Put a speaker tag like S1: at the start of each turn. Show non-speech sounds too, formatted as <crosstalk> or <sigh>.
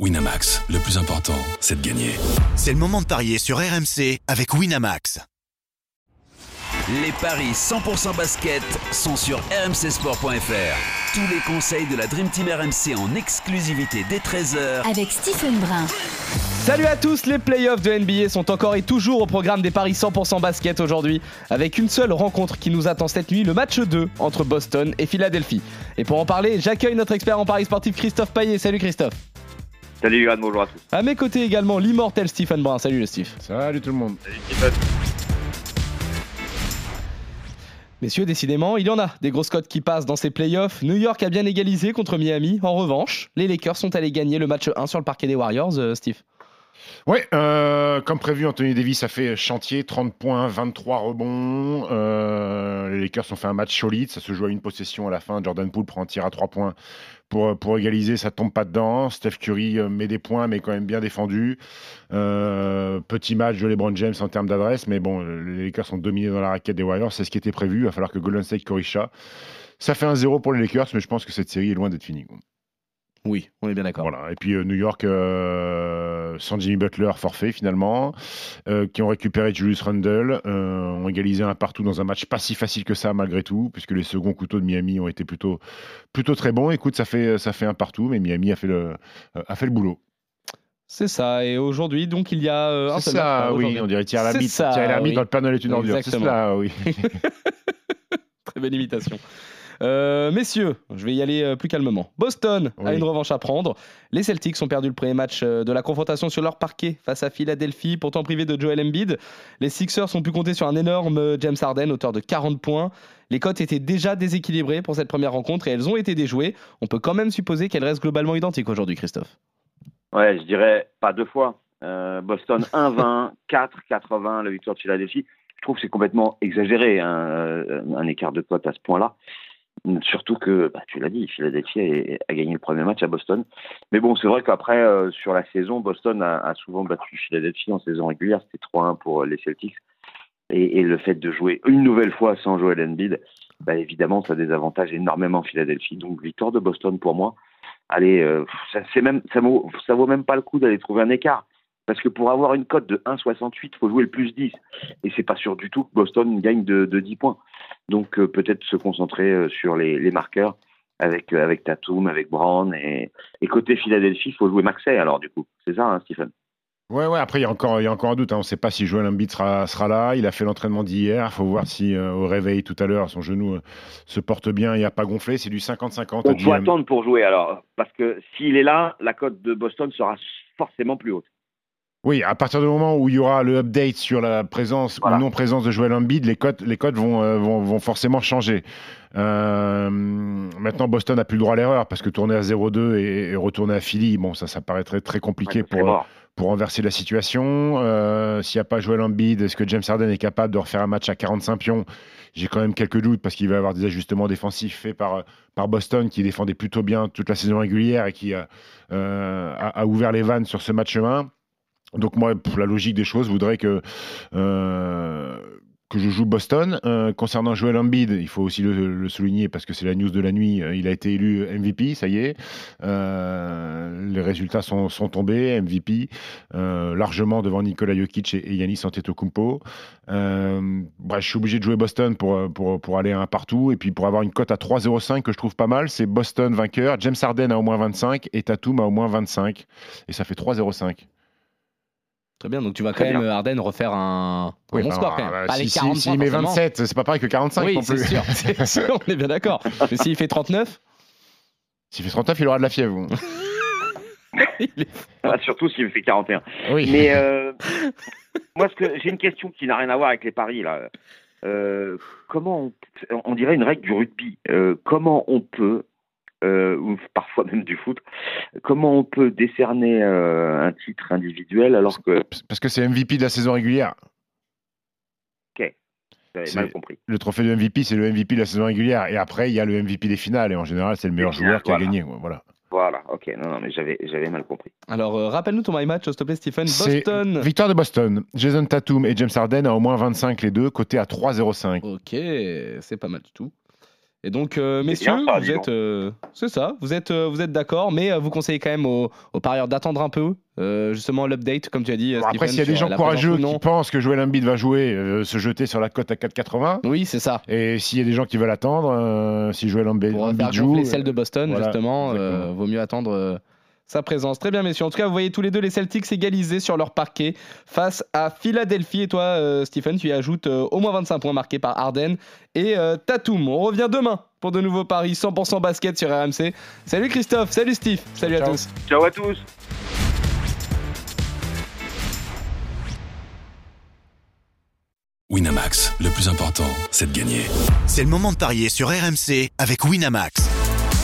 S1: Winamax, le plus important, c'est de gagner.
S2: C'est le moment de parier sur RMC avec Winamax.
S3: Les paris 100% basket sont sur rmcsport.fr. Tous les conseils de la Dream Team RMC en exclusivité dès 13h
S4: avec Stephen Brun.
S5: Salut à tous, les playoffs de NBA sont encore et toujours au programme des paris 100% basket aujourd'hui, avec une seule rencontre qui nous attend cette nuit, le match 2 entre Boston et Philadelphie. Et pour en parler, j'accueille notre expert en paris sportif Christophe Paillet. Salut Christophe.
S6: Salut Yoann, bonjour à tous.
S5: À mes côtés également l'immortel Stephen Brun. Salut le Steve.
S7: Salut tout le monde.
S6: Salut Stephen.
S5: Messieurs, décidément, il y en a des grosses cotes qui passent dans ces playoffs. New York a bien égalisé contre Miami. En revanche, les Lakers sont allés gagner le match 1 sur le parquet des Warriors, euh, Steve.
S7: Oui, euh, comme prévu, Anthony Davis a fait chantier, 30 points, 23 rebonds. Euh, les Lakers ont fait un match solide, ça se joue à une possession à la fin. Jordan Poole prend un tir à 3 points pour, égaliser, ça tombe pas dedans. Steph Curry euh, met des points, mais quand même bien défendu. Petit match de LeBron James en termes d'adresse, mais bon, les Lakers sont dominés dans la raquette des Warriors, c'est ce qui était prévu. Il va falloir que Golden State corrige ça. Ça fait un 0 pour les Lakers, mais je pense que cette série est loin d'être finie.
S5: Oui, on est bien d'accord.
S7: Voilà. Et puis euh, New York, euh, sans Jimmy Butler, forfait finalement, euh, qui ont récupéré Julius Randle, euh, ont égalisé un partout dans un match pas si facile que ça malgré tout, puisque les seconds couteaux de Miami ont été plutôt, plutôt très bons. Écoute, ça fait, ça fait un partout, mais Miami a fait le, euh, a fait le boulot.
S5: C'est ça. Et aujourd'hui, donc, il y a euh, un
S7: C'est
S5: seul
S7: ça,
S5: match,
S7: oui, on dirait Thierry Lhermitte
S5: oui.
S7: dans le Noël est une ordure. C'est ça, oui. <laughs>
S5: Très belle imitation. Euh, messieurs, je vais y aller euh, plus calmement. Boston a une revanche à prendre. Les Celtics ont perdu le premier match euh, de la confrontation sur leur parquet face à Philadelphie, pourtant privé de Joel Embiid. Les Sixers ont pu compter sur un énorme James Harden, auteur de 40 points. Les cotes étaient déjà déséquilibrées pour cette première rencontre et elles ont été déjouées. On peut quand même supposer qu'elles restent globalement identiques aujourd'hui, Christophe.
S6: Ouais, je dirais pas deux fois. Euh, Boston <laughs> 1-20, 4-80, la victoire de Philadelphie. Je trouve que c'est complètement exagéré, hein, un écart de cote à ce point-là. Surtout que, bah, tu l'as dit, Philadelphie a, gagné le premier match à Boston. Mais bon, c'est vrai qu'après, euh, sur la saison, Boston a, souvent battu Philadelphie en saison régulière. C'était 3-1 pour les Celtics. Et, le fait de jouer une nouvelle fois sans Joel Embiid, bah, évidemment, ça désavantage énormément Philadelphie. Donc, victoire de Boston pour moi. Allez, euh, ça, même, ça, vaut, ça vaut même pas le coup d'aller trouver un écart. Parce que pour avoir une cote de 1,68, il faut jouer le plus 10. Et c'est pas sûr du tout que Boston gagne de, de 10 points. Donc euh, peut-être se concentrer euh, sur les, les marqueurs avec, euh, avec Tatum, avec Brown. Et, et côté Philadelphie, il faut jouer Maxey alors du coup. C'est ça, hein, Stephen?
S7: Ouais, ouais, après, il y a encore, il y a encore un doute. hein. On ne sait pas si Joel Embiid sera, sera là. Il a fait l'entraînement d'hier. Il faut voir si, euh, au réveil tout à l'heure, son genou euh, se porte bien. Il n'a pas gonflé. C'est du 50-50.
S6: Donc
S7: à
S6: faut
S7: GM.
S6: attendre pour jouer alors. Parce que s'il est là, la cote de Boston sera forcément plus haute.
S7: Oui, à partir du moment où il y aura le update sur la présence
S6: Voilà.
S7: ou non-présence de Joel Embiid, les codes, les codes vont, euh, vont, vont forcément changer. Euh, maintenant, Boston n'a plus le droit à l'erreur parce que tourner à 0-2 et, et retourner à Philly, bon, ça, ça paraîtrait très compliqué
S6: Ouais,
S7: pour,
S6: mort.
S7: pour renverser la situation. Euh, S'il n'y a pas Joel Embiid, est-ce que James Harden est capable de refaire un match à 45 pions? J'ai quand même quelques doutes parce qu'il va y avoir des ajustements défensifs faits par, par Boston qui défendait plutôt bien toute la saison régulière et qui a, euh, a, a ouvert les vannes sur ce match 1. Donc moi, pour la logique des choses, voudrais que euh, que je joue Boston. Euh, concernant Joel Embiid, il faut aussi le, souligner parce que c'est la news de la nuit. euh, Il a été élu MVP, ça y est. Les résultats sont, sont tombés. MVP largement devant Nikola Jokic et, et Yanis Antetokounmpo. Bref, je suis obligé de jouer Boston pour, pour, pour aller un partout et puis pour avoir une cote à 3,05 que je trouve pas mal. C'est Boston vainqueur, James Harden a au moins 25 et Tatum a au moins 25 et ça fait 3,05.
S5: Très bien, donc tu vas quand
S6: Très
S5: même,
S6: bien.
S5: euh, Arden, refaire un, un
S7: Oui,
S5: bon
S7: enfin,
S5: score quand même. Pas
S7: si, si-
S5: 40
S7: s'il
S5: points,
S7: met
S5: forcément.
S7: 27, c'est pas pareil que 45
S5: Oui,
S7: non
S5: c'est
S7: plus.
S5: sûr, <laughs> c'est sûr, on est bien d'accord. Mais s'il fait 39,
S7: S'il fait 39, il aura de la fièvre. <laughs>
S5: il est-
S6: Ah, surtout s'il fait 41.
S7: Oui.
S6: Mais euh, <laughs> moi, ce que j'ai une question qui n'a rien à voir avec les paris là. Euh, comment on, on dirait une règle du rugby. Euh, comment on peut, euh, ou parfois même du foot, comment on peut décerner euh, un titre individuel alors que
S7: Parce que c'est MVP de la saison régulière.
S6: j'avais
S7: C'est-
S6: mal compris.
S7: Le trophée de MVP, c'est le MVP de la saison régulière. Et après, il y a le MVP des finales. Et en général, c'est le meilleur
S6: finales,
S7: joueur qui a gagné. Voilà.
S6: Voilà, ok, non, non, mais j'avais j'avais mal compris.
S5: Alors, euh, rappelle-nous ton my match, s'il te plaît, Stephen.
S7: C'est
S5: Boston.
S7: Victoire de Boston. Jason Tatum et James Harden à au moins 25 les deux, côté à 3,05.
S5: Ok, c'est pas mal du tout. Et donc, euh, messieurs,
S6: bien
S5: vous êtes, euh, c'est ça, vous êtes, euh, vous êtes d'accord, mais vous conseillez quand même aux, aux parieurs d'attendre un peu, justement l'update, comme tu as dit.
S7: Bon, après, s'il y a des gens courageux qui pensent que Joel Embiid va jouer, se jeter sur la cote à 4,80.
S5: Oui, c'est ça.
S7: Et s'il y a des gens qui veulent attendre, si Joel Embiid,
S5: Pour
S7: Embiid
S5: faire
S7: joue,
S5: celle de Boston,
S7: voilà,
S5: justement, vaut mieux attendre sa présence. Très bien, messieurs. En tout cas, vous voyez tous les deux les Celtics égalisés sur leur parquet face à Philadelphie. Et toi, euh, Stephen, tu y ajoutes euh, au moins 25 points marqués par Harden et euh, Tatum. On revient demain pour de nouveaux paris 100% basket sur RMC. Salut Christophe, salut Steve, salut à tous.
S6: Ciao à tous.
S1: Winamax, le plus important, c'est de gagner.
S2: C'est le moment de parier sur RMC avec Winamax.